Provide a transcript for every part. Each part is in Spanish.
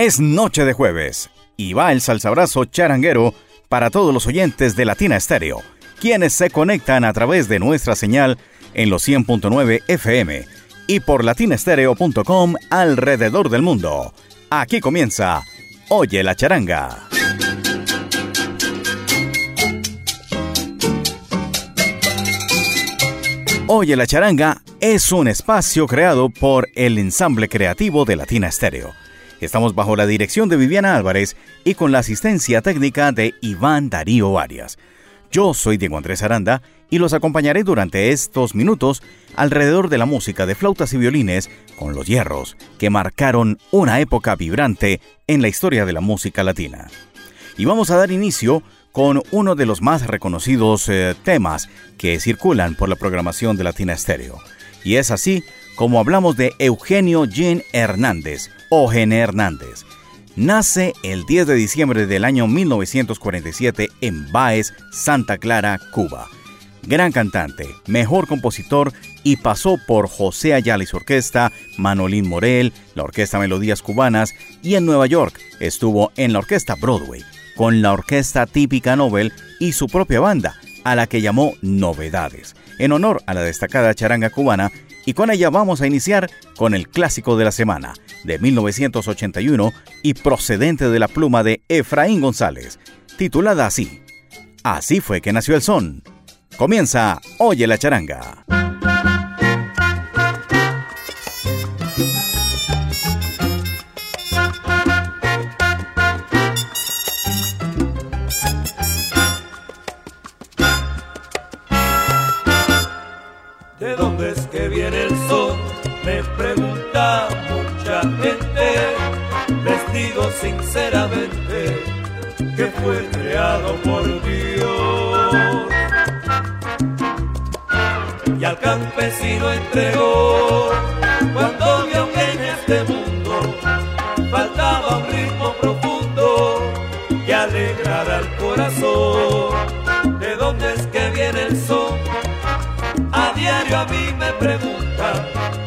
Es noche de jueves y va el salsabrazo charanguero para todos los oyentes de Latina Estéreo, quienes se conectan a través de nuestra señal en los 100.9 FM y por latinastereo.com alrededor del mundo. Aquí comienza Oye la charanga. Oye la charanga es un espacio creado por el ensamble creativo de Latina Estéreo Estamos bajo la dirección de Viviana Álvarez y con la asistencia técnica de Iván Darío Arias. Yo soy Diego Andrés Aranda y los acompañaré durante estos minutos alrededor de la música de flautas y violines con los hierros que marcaron una época vibrante en la historia de la música latina. Y vamos a dar inicio con uno de los más reconocidos eh, temas que circulan por la programación de Latina Stereo. Y es así como hablamos de Eugenio Jean Hernández, o Hernández. Nace el 10 de diciembre del año 1947 en Baez, Santa Clara, Cuba. Gran cantante, mejor compositor y pasó por José Ayala y su orquesta, Manolín Morel, la Orquesta Melodías Cubanas y en Nueva York estuvo en la Orquesta Broadway, con la Orquesta Típica Nobel y su propia banda, a la que llamó Novedades, en honor a la destacada charanga cubana y con ella vamos a iniciar con el clásico de la semana, de 1981 y procedente de la pluma de Efraín González, titulada así. Así fue que nació el son. Comienza Oye la charanga. Pregunta mucha gente. Les sinceramente que fue creado por Dios. Y al campesino entregó cuando vio que en este mundo faltaba un ritmo profundo que alegrara el corazón. ¿De dónde es que viene el sol? A diario a mí me pregunta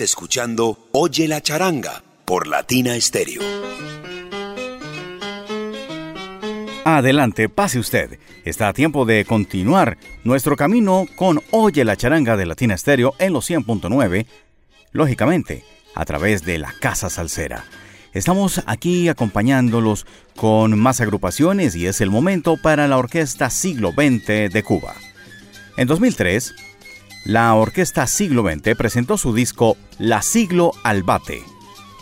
escuchando Oye la charanga por Latina Stereo. Adelante, pase usted. Está a tiempo de continuar nuestro camino con Oye la charanga de Latina Stereo en los 100.9, lógicamente, a través de la Casa Salsera. Estamos aquí acompañándolos con más agrupaciones y es el momento para la Orquesta Siglo XX de Cuba. En 2003, la Orquesta Siglo XX presentó su disco La Siglo al Bate,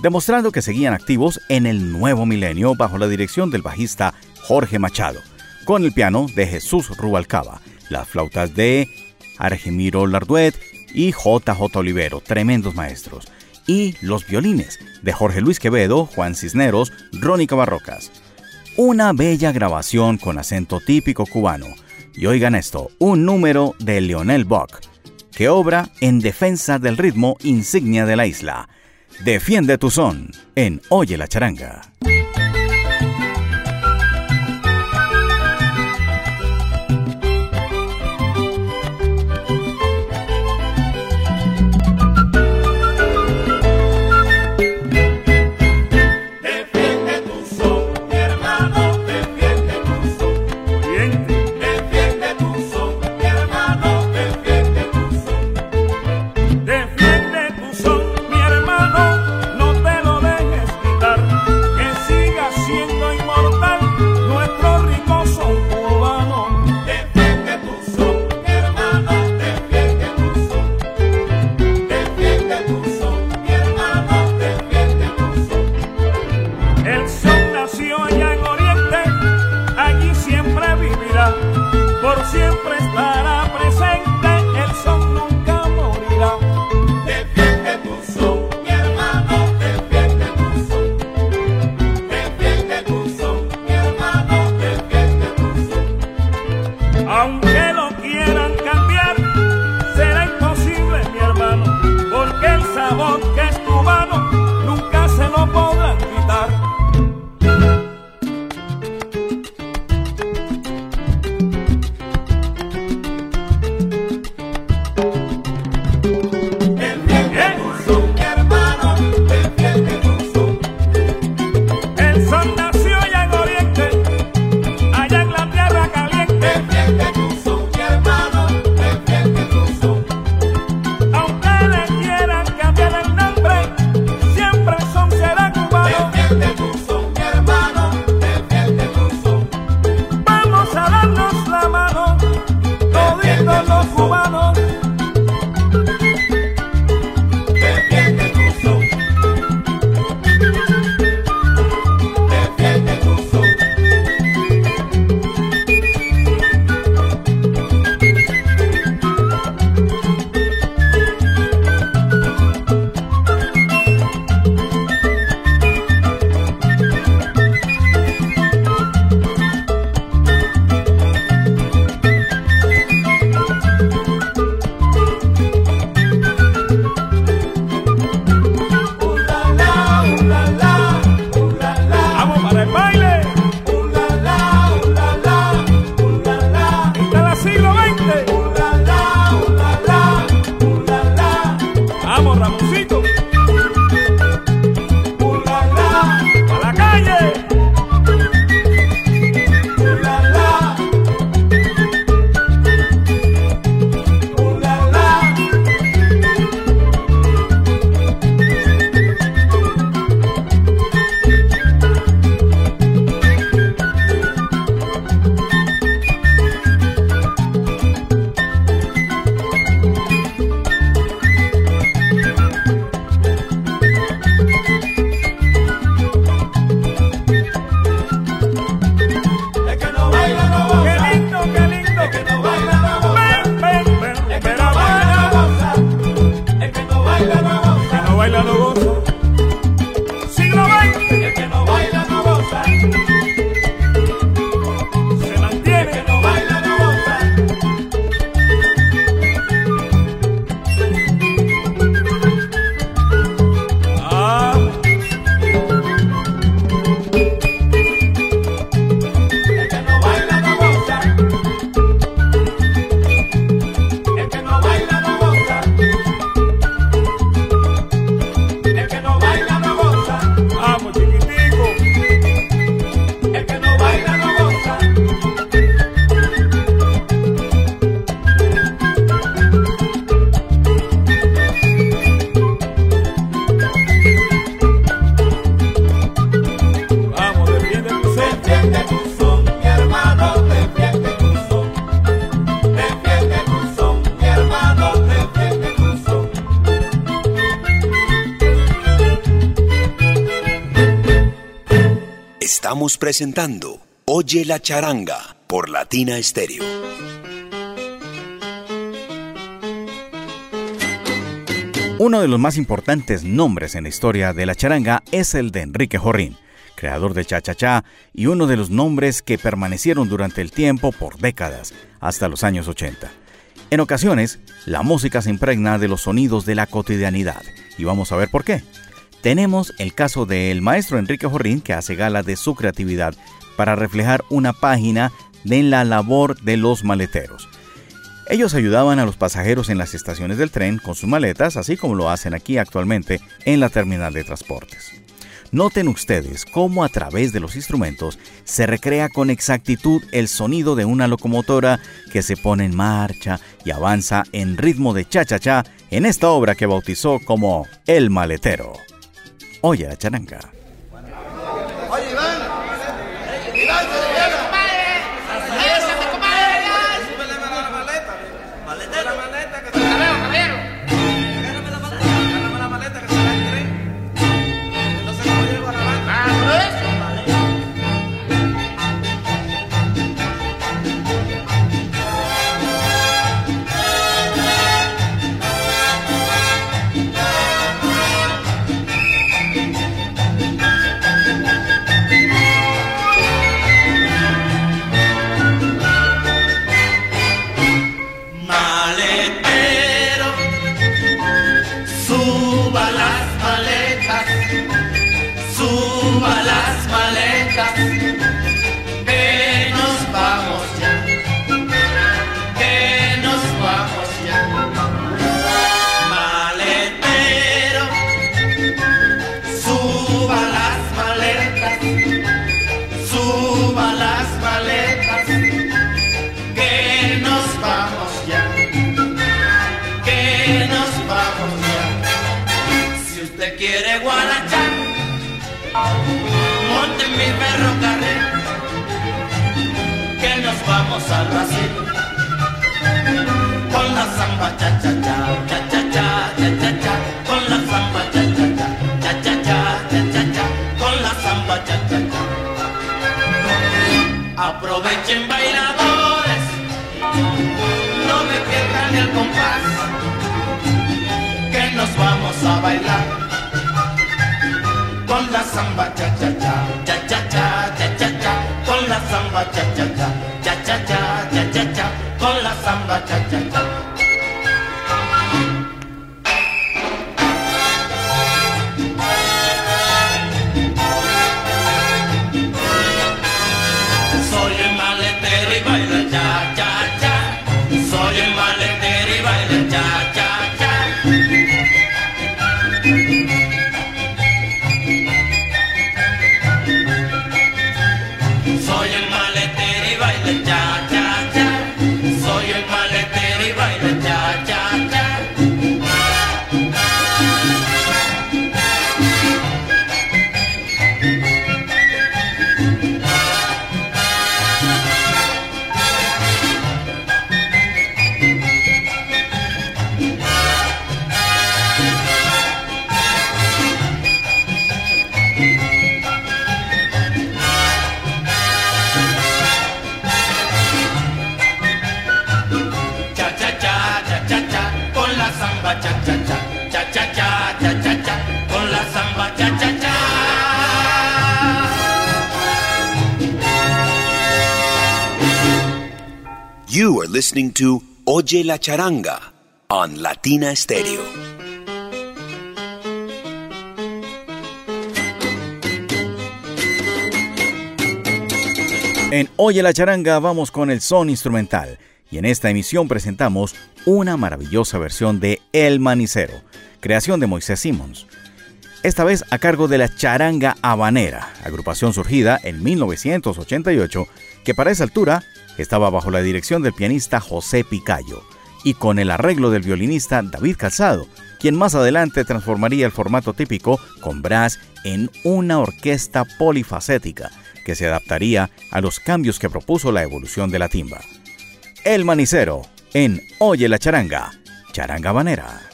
demostrando que seguían activos en el nuevo milenio bajo la dirección del bajista Jorge Machado, con el piano de Jesús Rubalcaba, las flautas de Argemiro Larduet y JJ Olivero, tremendos maestros, y los violines de Jorge Luis Quevedo, Juan Cisneros, Rónica Barrocas. Una bella grabación con acento típico cubano. Y oigan esto, un número de Leonel Bock que obra en defensa del ritmo insignia de la isla. Defiende tu son en Oye la charanga. Estamos presentando Oye la charanga por Latina Estéreo. Uno de los más importantes nombres en la historia de la charanga es el de Enrique Jorrín, creador de Cha Cha Cha y uno de los nombres que permanecieron durante el tiempo por décadas, hasta los años 80. En ocasiones, la música se impregna de los sonidos de la cotidianidad, y vamos a ver por qué. Tenemos el caso del maestro Enrique Jorrín que hace gala de su creatividad para reflejar una página de la labor de los maleteros. Ellos ayudaban a los pasajeros en las estaciones del tren con sus maletas, así como lo hacen aquí actualmente en la terminal de transportes. Noten ustedes cómo a través de los instrumentos se recrea con exactitud el sonido de una locomotora que se pone en marcha y avanza en ritmo de cha-cha-cha en esta obra que bautizó como El Maletero. Oh Oya Chananga. Al Brasil. Con la samba cha cha cha, cha cha cha, cha cha cha, con la samba cha cha cha, cha cha cha, cha cha cha, con la samba cha cha cha. Aprovechen bailadores, no me pierdan el compás, que nos vamos a bailar. Samba cha cha cha, cha cha cha, cha cha cha, con la samba cha cha cha. Cha cha cha cha cha con la samba cha cha You are listening to Oye la Charanga on Latina Stereo. En Oye la Charanga vamos con el son instrumental y en esta emisión presentamos una maravillosa versión de El Manicero, creación de Moisés Simmons. Esta vez a cargo de la Charanga Habanera, agrupación surgida en 1988 que para esa altura estaba bajo la dirección del pianista José Picayo y con el arreglo del violinista David Calzado, quien más adelante transformaría el formato típico con brass en una orquesta polifacética que se adaptaría a los cambios que propuso la evolución de la timba. El Manicero, en Oye la Charanga, Charanga Banera.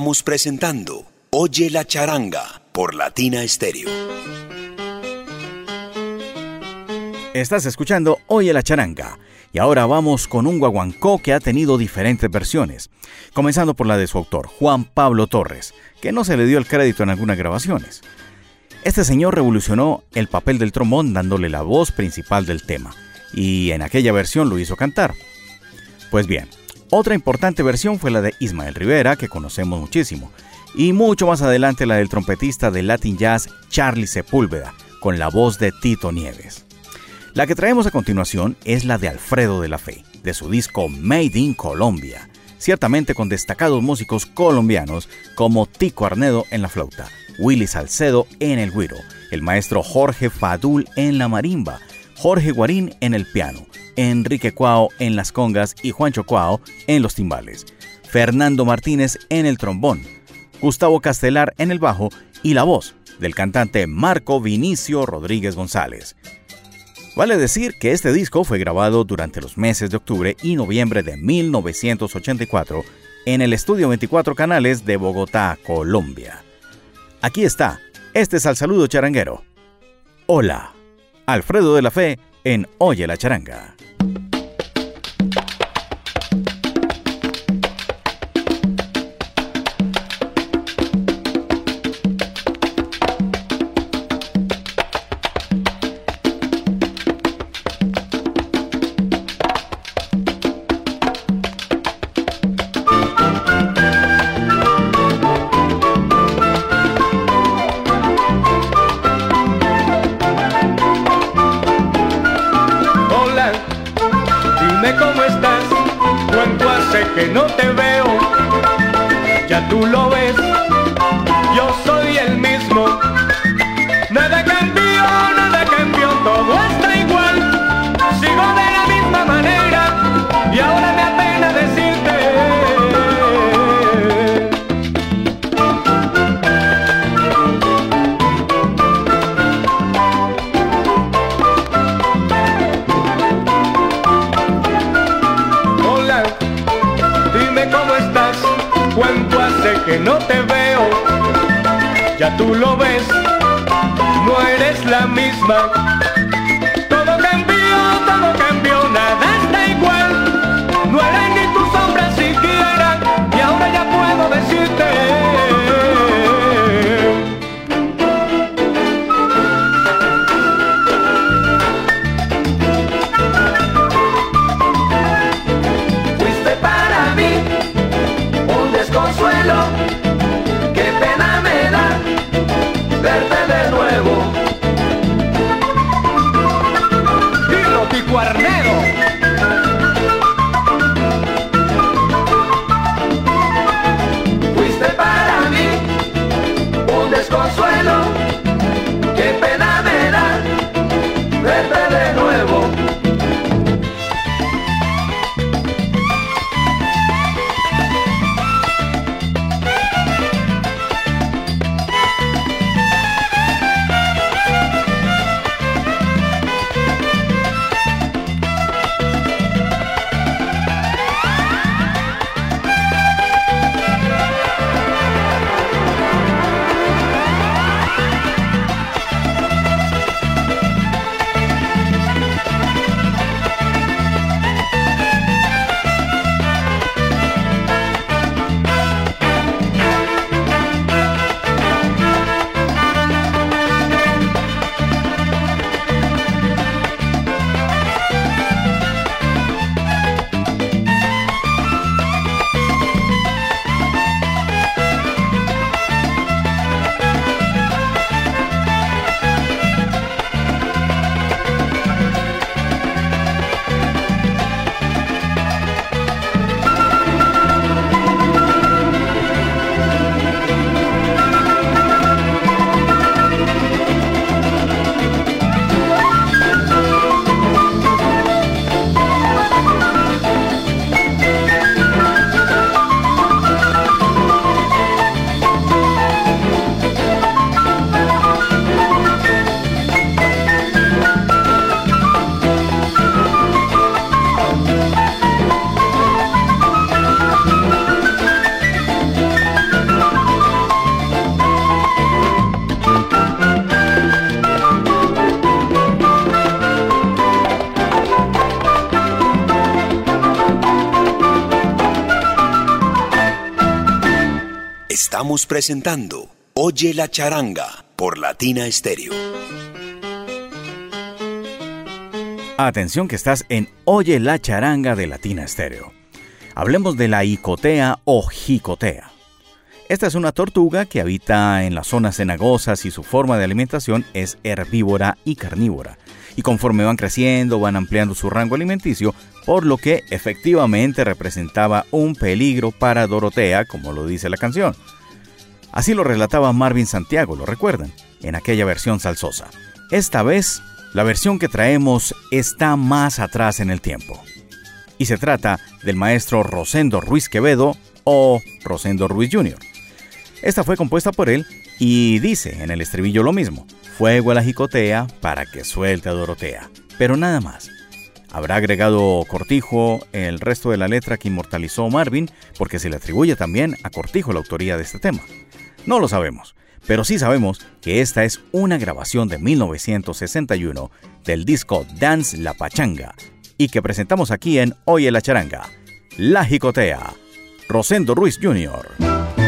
Estamos presentando Oye la charanga por Latina Stereo. Estás escuchando Oye la charanga. Y ahora vamos con un guaguancó que ha tenido diferentes versiones, comenzando por la de su autor, Juan Pablo Torres, que no se le dio el crédito en algunas grabaciones. Este señor revolucionó el papel del trombón dándole la voz principal del tema, y en aquella versión lo hizo cantar. Pues bien, otra importante versión fue la de Ismael Rivera, que conocemos muchísimo, y mucho más adelante la del trompetista de Latin Jazz Charlie Sepúlveda, con la voz de Tito Nieves. La que traemos a continuación es la de Alfredo de la Fe, de su disco Made in Colombia, ciertamente con destacados músicos colombianos como Tico Arnedo en la flauta, Willy Salcedo en el güiro, el maestro Jorge Fadul en la marimba, Jorge Guarín en el piano, Enrique Cuao en las congas y Juancho Cuao en los timbales, Fernando Martínez en el trombón, Gustavo Castelar en el bajo y la voz del cantante Marco Vinicio Rodríguez González. Vale decir que este disco fue grabado durante los meses de octubre y noviembre de 1984 en el estudio 24 canales de Bogotá, Colombia. Aquí está, este es al saludo charanguero. Hola, Alfredo de la Fe en Oye la Charanga. ya tú lo ves. back. Estamos presentando Oye la charanga por Latina Stereo. Atención que estás en Oye la charanga de Latina Stereo. Hablemos de la icotea o jicotea. Esta es una tortuga que habita en las zonas cenagosas y su forma de alimentación es herbívora y carnívora. Y conforme van creciendo, van ampliando su rango alimenticio, por lo que efectivamente representaba un peligro para Dorotea, como lo dice la canción. Así lo relataba Marvin Santiago, ¿lo recuerdan? En aquella versión salsosa. Esta vez, la versión que traemos está más atrás en el tiempo. Y se trata del maestro Rosendo Ruiz Quevedo o Rosendo Ruiz Jr. Esta fue compuesta por él y dice en el estribillo lo mismo, fuego a la jicotea para que suelte a Dorotea, pero nada más. Habrá agregado Cortijo el resto de la letra que inmortalizó Marvin porque se le atribuye también a Cortijo la autoría de este tema. No lo sabemos, pero sí sabemos que esta es una grabación de 1961 del disco Dance La Pachanga y que presentamos aquí en Oye la Charanga. La Jicotea. Rosendo Ruiz Jr.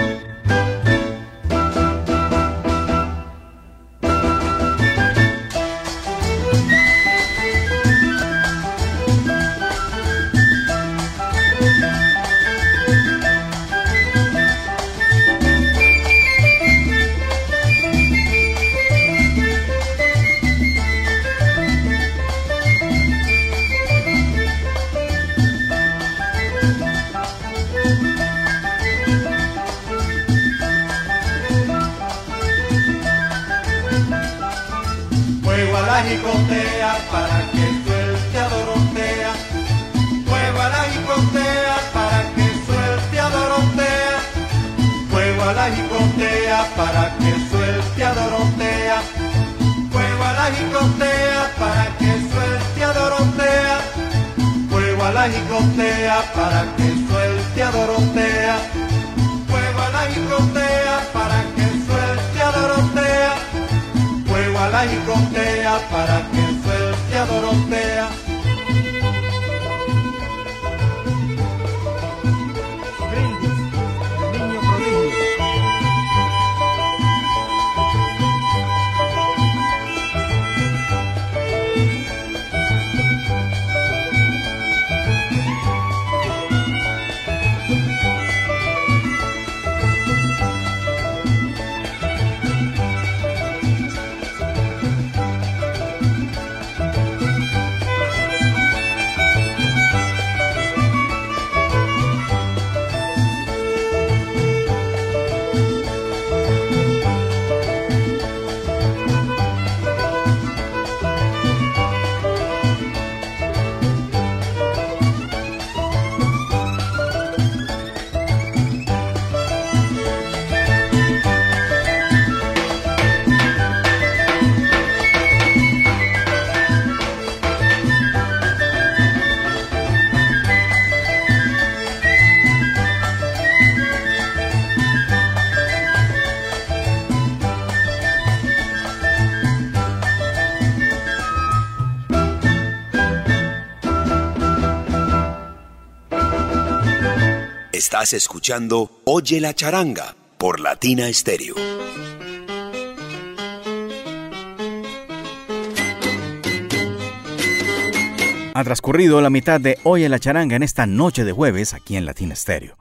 la para que suelte a Dorotea. Juego a la para que suelte a Dorotea. Juego a la para que suelte a Dorotea. Estás escuchando Oye la charanga por Latina Stereo. Ha transcurrido la mitad de Oye la charanga en esta noche de jueves aquí en Latina Stereo.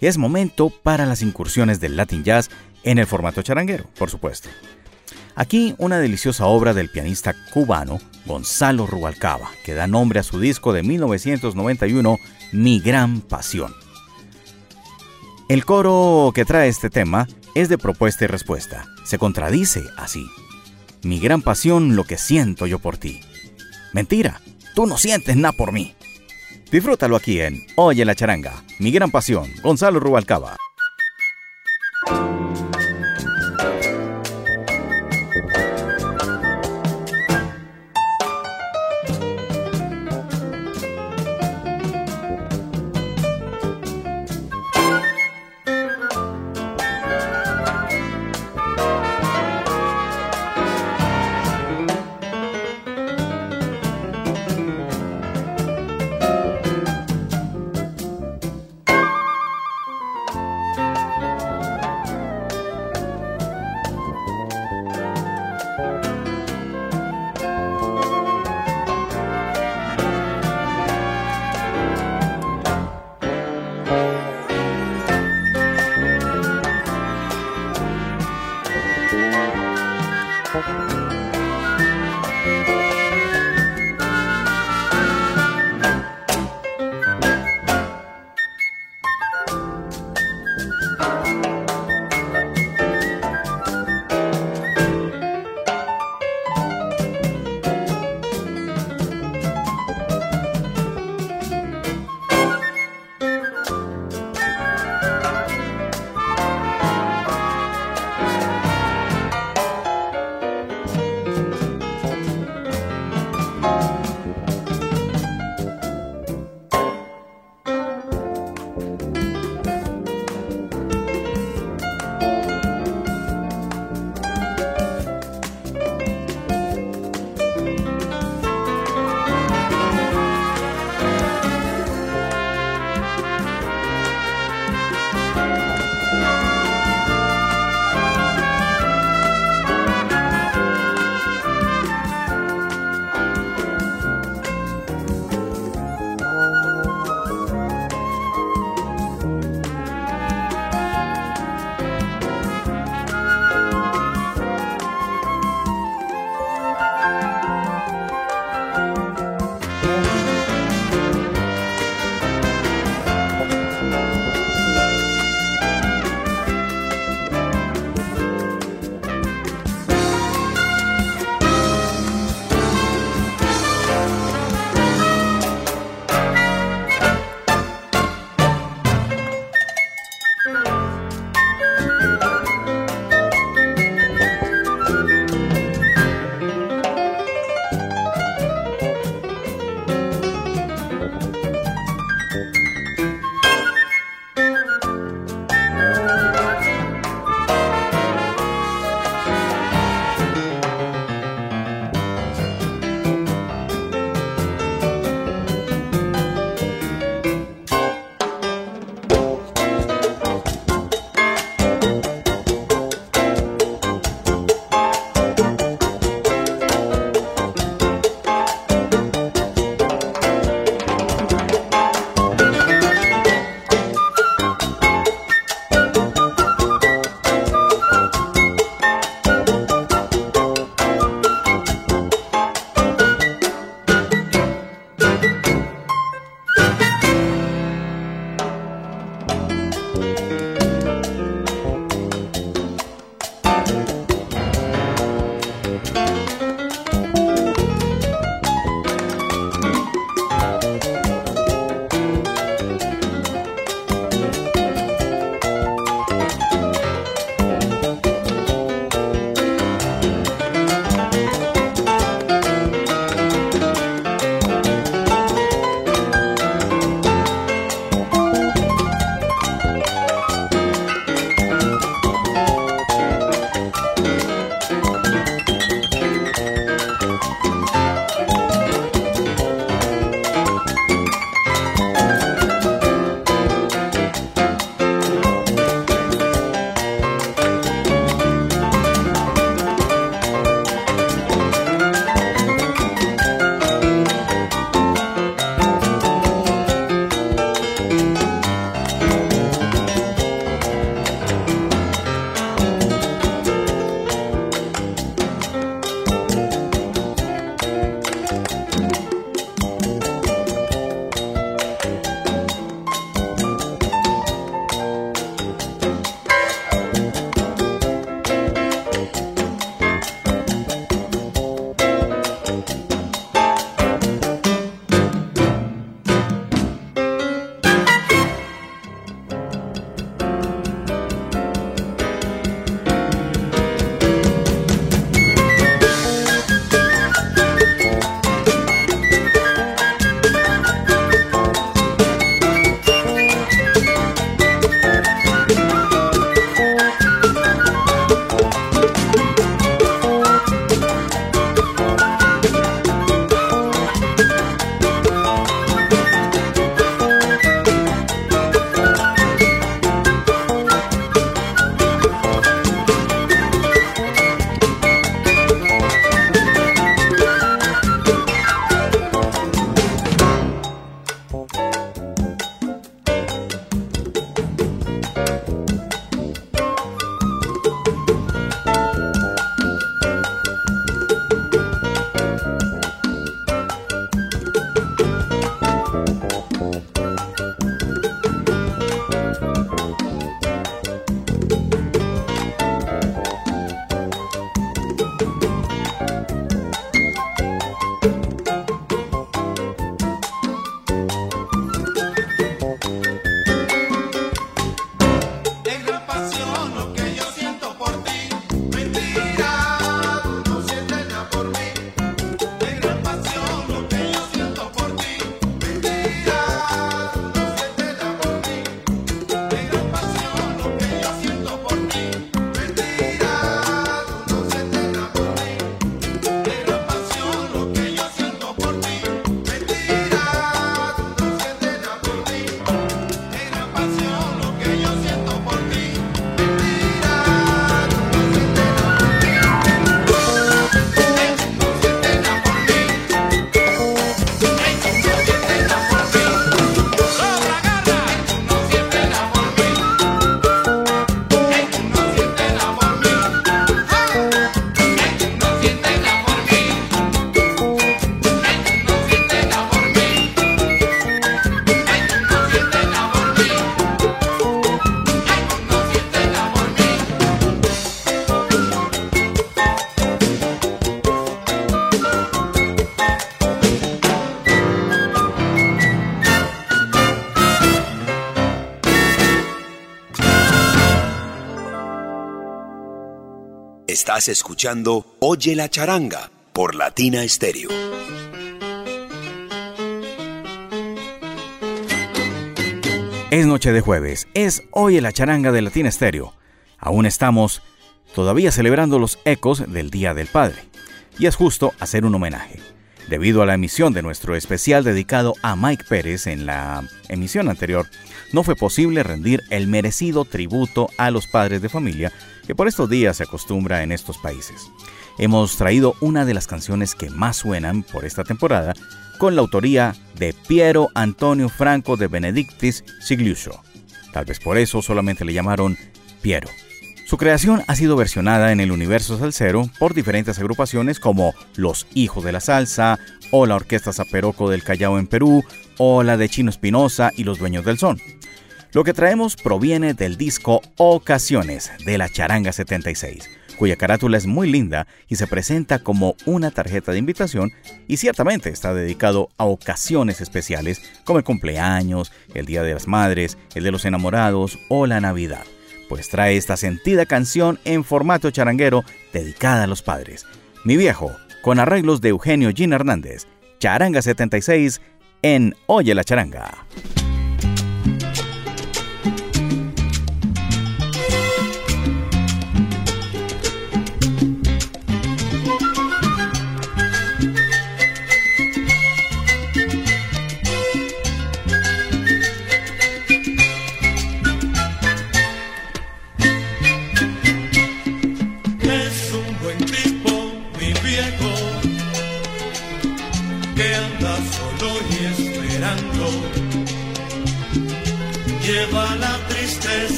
Y es momento para las incursiones del Latin Jazz en el formato charanguero, por supuesto. Aquí una deliciosa obra del pianista cubano Gonzalo Rubalcaba, que da nombre a su disco de 1991, Mi Gran Pasión. El coro que trae este tema es de propuesta y respuesta. Se contradice así. Mi gran pasión, lo que siento yo por ti. Mentira, tú no sientes nada por mí. Disfrútalo aquí en Oye la charanga. Mi gran pasión, Gonzalo Rubalcaba. Oye la charanga por Latina Stereo. Es noche de jueves, es Oye la charanga de Latina Stereo. Aún estamos todavía celebrando los ecos del Día del Padre. Y es justo hacer un homenaje. Debido a la emisión de nuestro especial dedicado a Mike Pérez en la emisión anterior, no fue posible rendir el merecido tributo a los padres de familia que por estos días se acostumbra en estos países. Hemos traído una de las canciones que más suenan por esta temporada con la autoría de Piero Antonio Franco de Benedictis Sigliuso. Tal vez por eso solamente le llamaron Piero. Su creación ha sido versionada en el universo salsero por diferentes agrupaciones como Los Hijos de la Salsa, o la Orquesta Zaperoco del Callao en Perú, o la de Chino Espinosa y Los Dueños del Son. Lo que traemos proviene del disco Ocasiones de la Charanga 76, cuya carátula es muy linda y se presenta como una tarjeta de invitación y ciertamente está dedicado a ocasiones especiales como el cumpleaños, el Día de las Madres, el de los Enamorados o la Navidad, pues trae esta sentida canción en formato charanguero dedicada a los padres. Mi viejo, con arreglos de Eugenio Gin Hernández, Charanga 76 en Oye la Charanga.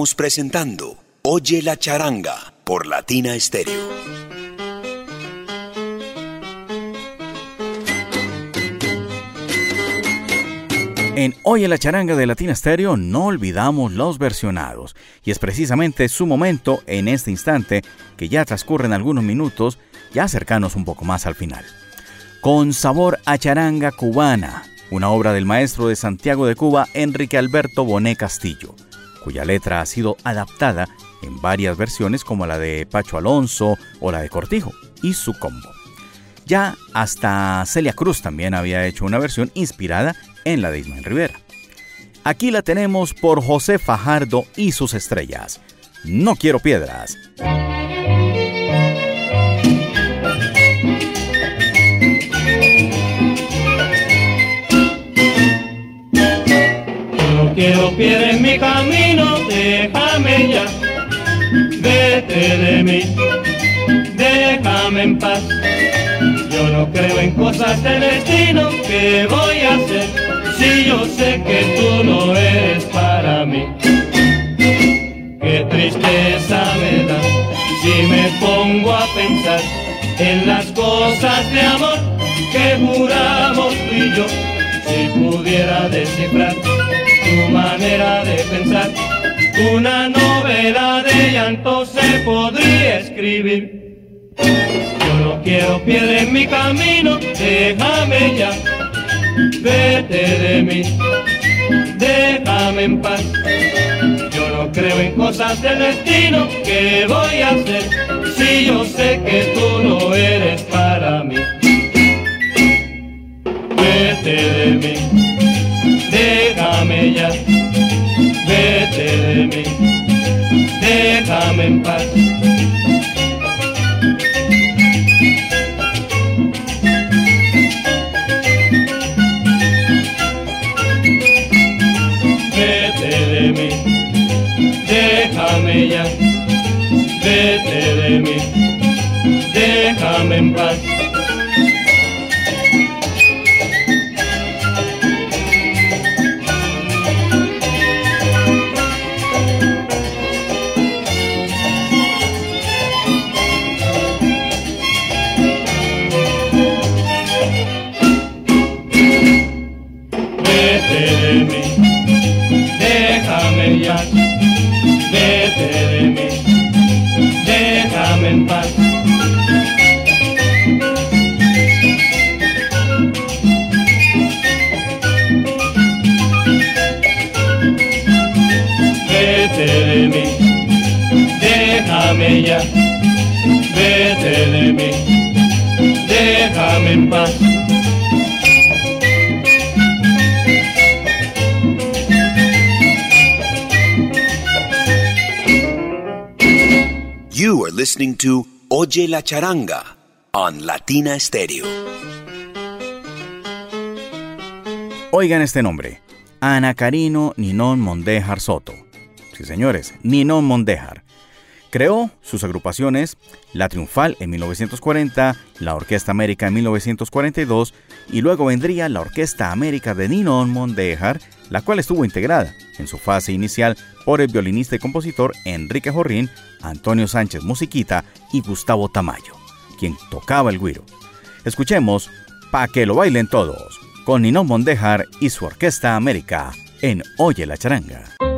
Presentando Oye la charanga por Latina Stereo. En Oye la charanga de Latina Stereo no olvidamos los versionados, y es precisamente su momento en este instante que ya transcurren algunos minutos, ya cercanos un poco más al final. Con sabor a charanga cubana, una obra del maestro de Santiago de Cuba, Enrique Alberto Bonet Castillo cuya letra ha sido adaptada en varias versiones como la de Pacho Alonso o la de Cortijo y su combo. Ya hasta Celia Cruz también había hecho una versión inspirada en la de Ismael Rivera. Aquí la tenemos por José Fajardo y sus estrellas. No quiero piedras. Quiero piedra en mi camino, déjame ya, vete de mí, déjame en paz. Yo no creo en cosas del destino, ¿qué voy a hacer si yo sé que tú no eres para mí? Qué tristeza me da si me pongo a pensar en las cosas de amor que juramos tú y yo, si pudiera descifrar tu manera de pensar. Una novela de llanto se podría escribir. Yo no quiero piedra en mi camino, déjame ya, vete de mí, déjame en paz. Yo no creo en cosas del destino, ¿qué voy a hacer si yo sé que tú no eres para mí? Vete de mí déjame ya, vete de mí, déjame en paz. Vete de mí, déjame ya, vete de mí, déjame en paz. Listening to Oye la Charanga on Latina Stereo. Oigan este nombre, Ana Carino Ninón Mondejar Soto. Sí, señores, Ninón Mondejar Creó sus agrupaciones La Triunfal en 1940, la Orquesta América en 1942 y luego vendría la Orquesta América de Ninon Mondejar, la cual estuvo integrada en su fase inicial por el violinista y compositor Enrique Jorrín, Antonio Sánchez Musiquita y Gustavo Tamayo, quien tocaba el guiro. Escuchemos Pa' que lo bailen todos, con Ninon Mondejar y su Orquesta América en Oye la Charanga.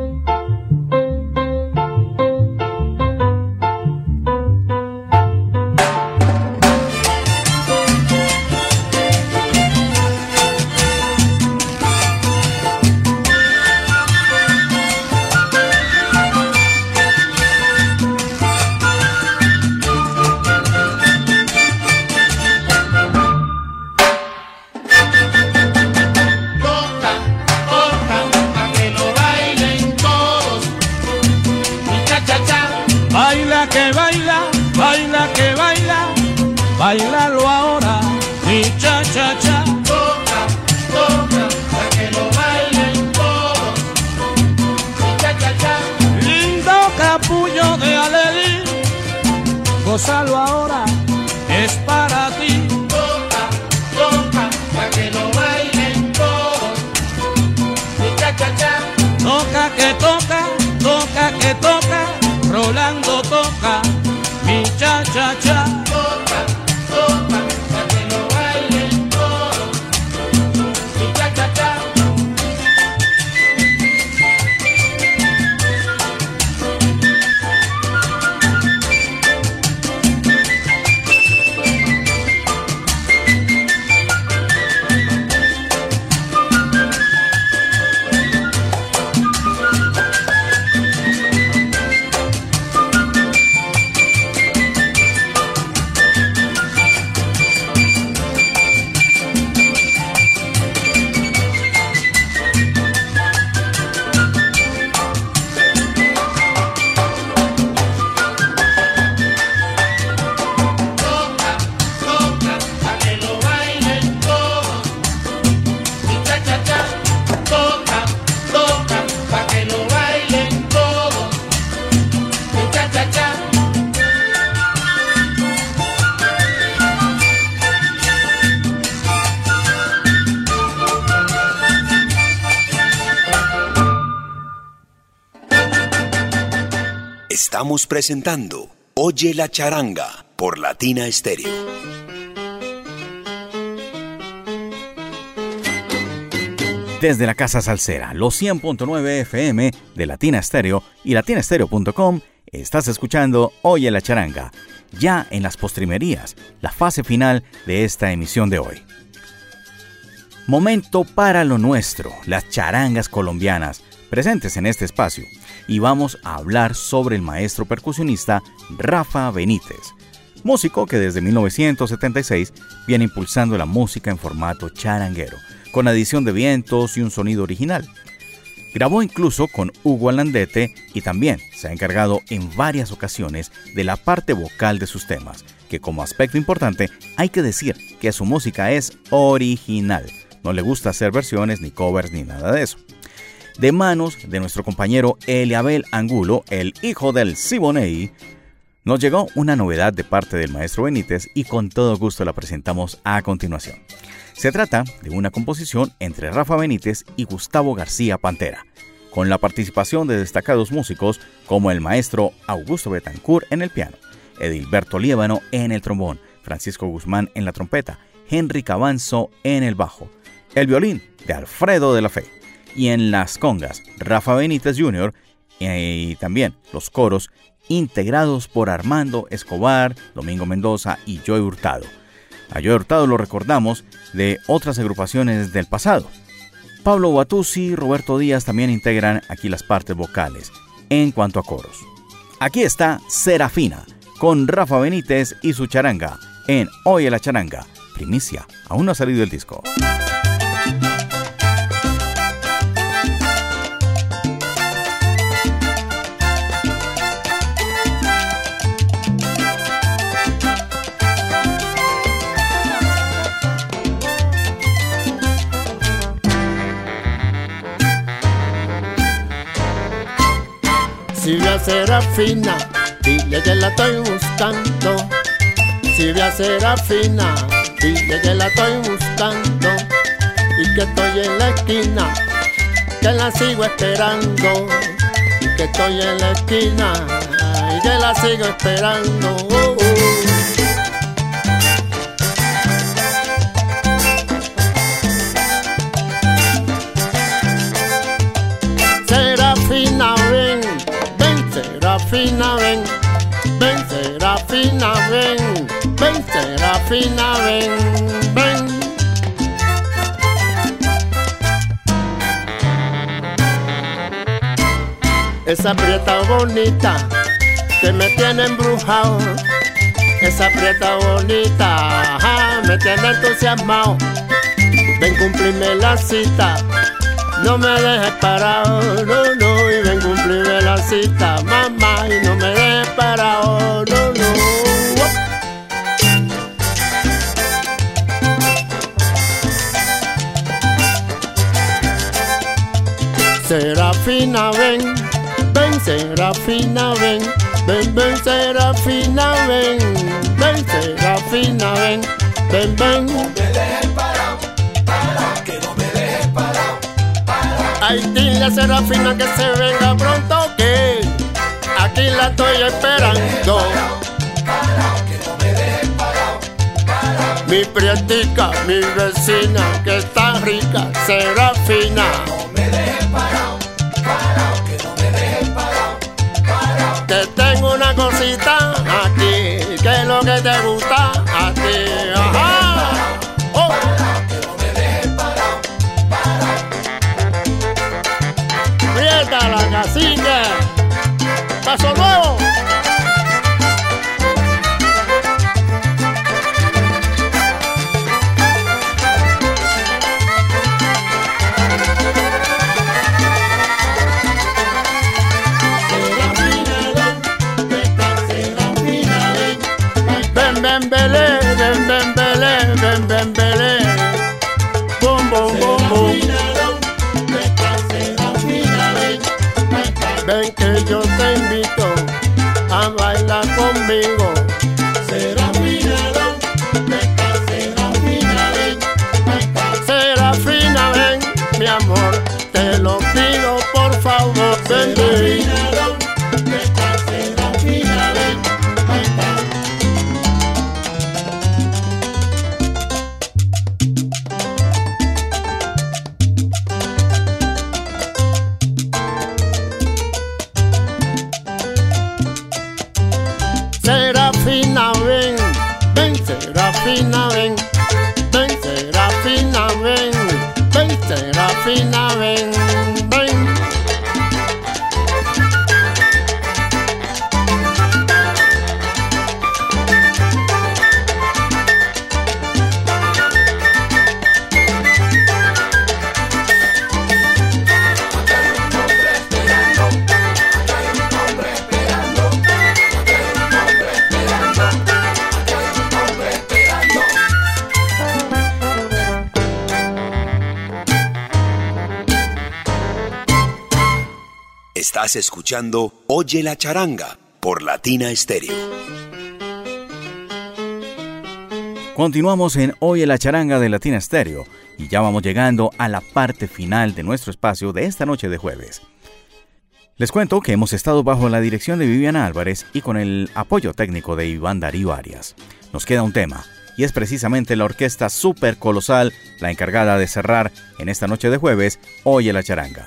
Estamos presentando Oye la charanga por Latina Stereo. Desde la Casa Salsera, los 100.9 FM de Latina Stereo y latinastereo.com, estás escuchando Oye la charanga, ya en las postrimerías, la fase final de esta emisión de hoy. Momento para lo nuestro, las charangas colombianas, presentes en este espacio, y vamos a hablar sobre el maestro percusionista Rafa Benítez, músico que desde 1976 viene impulsando la música en formato charanguero, con adición de vientos y un sonido original. Grabó incluso con Hugo Alandete y también se ha encargado en varias ocasiones de la parte vocal de sus temas, que como aspecto importante hay que decir que su música es original. No le gusta hacer versiones ni covers ni nada de eso. De manos de nuestro compañero Eliabel Angulo, el hijo del Siboney, nos llegó una novedad de parte del maestro Benítez y con todo gusto la presentamos a continuación. Se trata de una composición entre Rafa Benítez y Gustavo García Pantera, con la participación de destacados músicos como el maestro Augusto Betancourt en el piano, Edilberto Líbano en el trombón, Francisco Guzmán en la trompeta, Henry Cabanzo en el bajo, el violín de Alfredo de la Fe y en las congas Rafa Benítez Jr. y también los coros integrados por Armando Escobar, Domingo Mendoza y Joey Hurtado. A Joey Hurtado lo recordamos de otras agrupaciones del pasado. Pablo Guatuzzi y Roberto Díaz también integran aquí las partes vocales en cuanto a coros. Aquí está Serafina con Rafa Benítez y su charanga en Oye la charanga. Primicia, aún no ha salido el disco. Serafina, dile que la estoy buscando. Silvia Serafina, dile que la estoy buscando. Y que estoy en la esquina, que la sigo esperando. Y que estoy en la esquina, y que la sigo esperando. Uh, uh. Serafina, Serafina, ven, ven, Serafina, ven, ven, Serafina, ven, ven. Esa prieta bonita que me tiene embrujado, esa prieta bonita me tiene entusiasmado. Ven, cumplirme la cita. No me dejes parado, no, no, en la cita, mamá, y no me dé para no. Serafina, ven, ven, Serafina, ven, ven, ven, Serafina, ven, ven, Serafina, ven, ven, ven. Ay, dile a Serafina que se venga pronto, que aquí la estoy esperando. Mi prietica, mi vecina, que está rica, Serafina. No me dejes parado, parado, que no me dejes parado, parado. Que tengo una cosita aquí, que es lo que te gusta conmigo. Estás escuchando Oye la charanga por Latina Stereo. Continuamos en Hoy en la charanga de Latina Stereo y ya vamos llegando a la parte final de nuestro espacio de esta noche de jueves. Les cuento que hemos estado bajo la dirección de Viviana Álvarez y con el apoyo técnico de Iván Darío Arias. Nos queda un tema y es precisamente la orquesta super colosal la encargada de cerrar en esta noche de jueves Oye la charanga.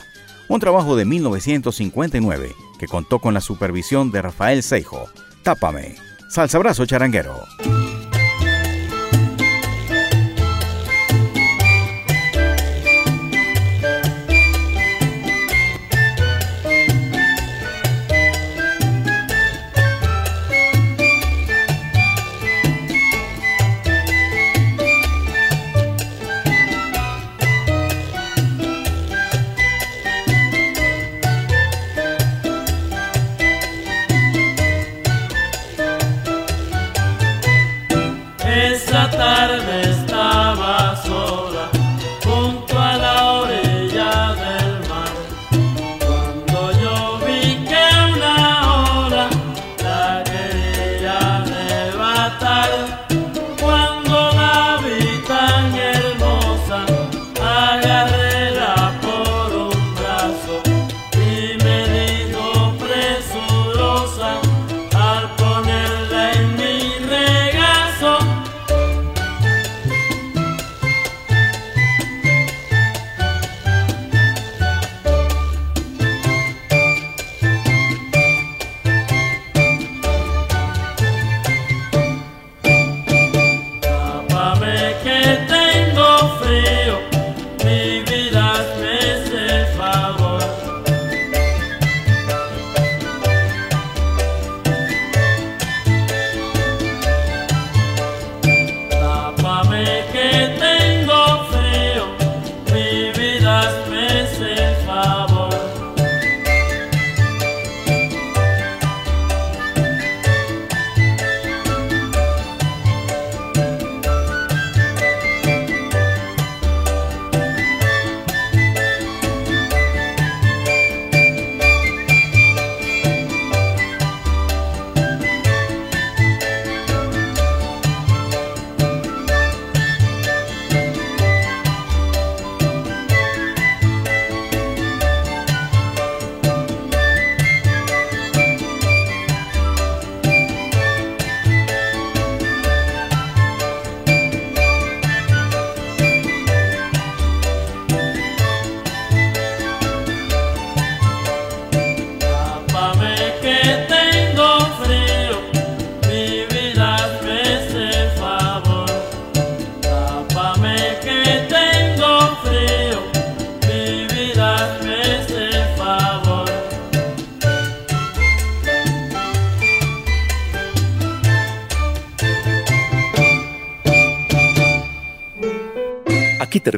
Un trabajo de 1959 que contó con la supervisión de Rafael Seijo. Tápame. Salsa brazo charanguero.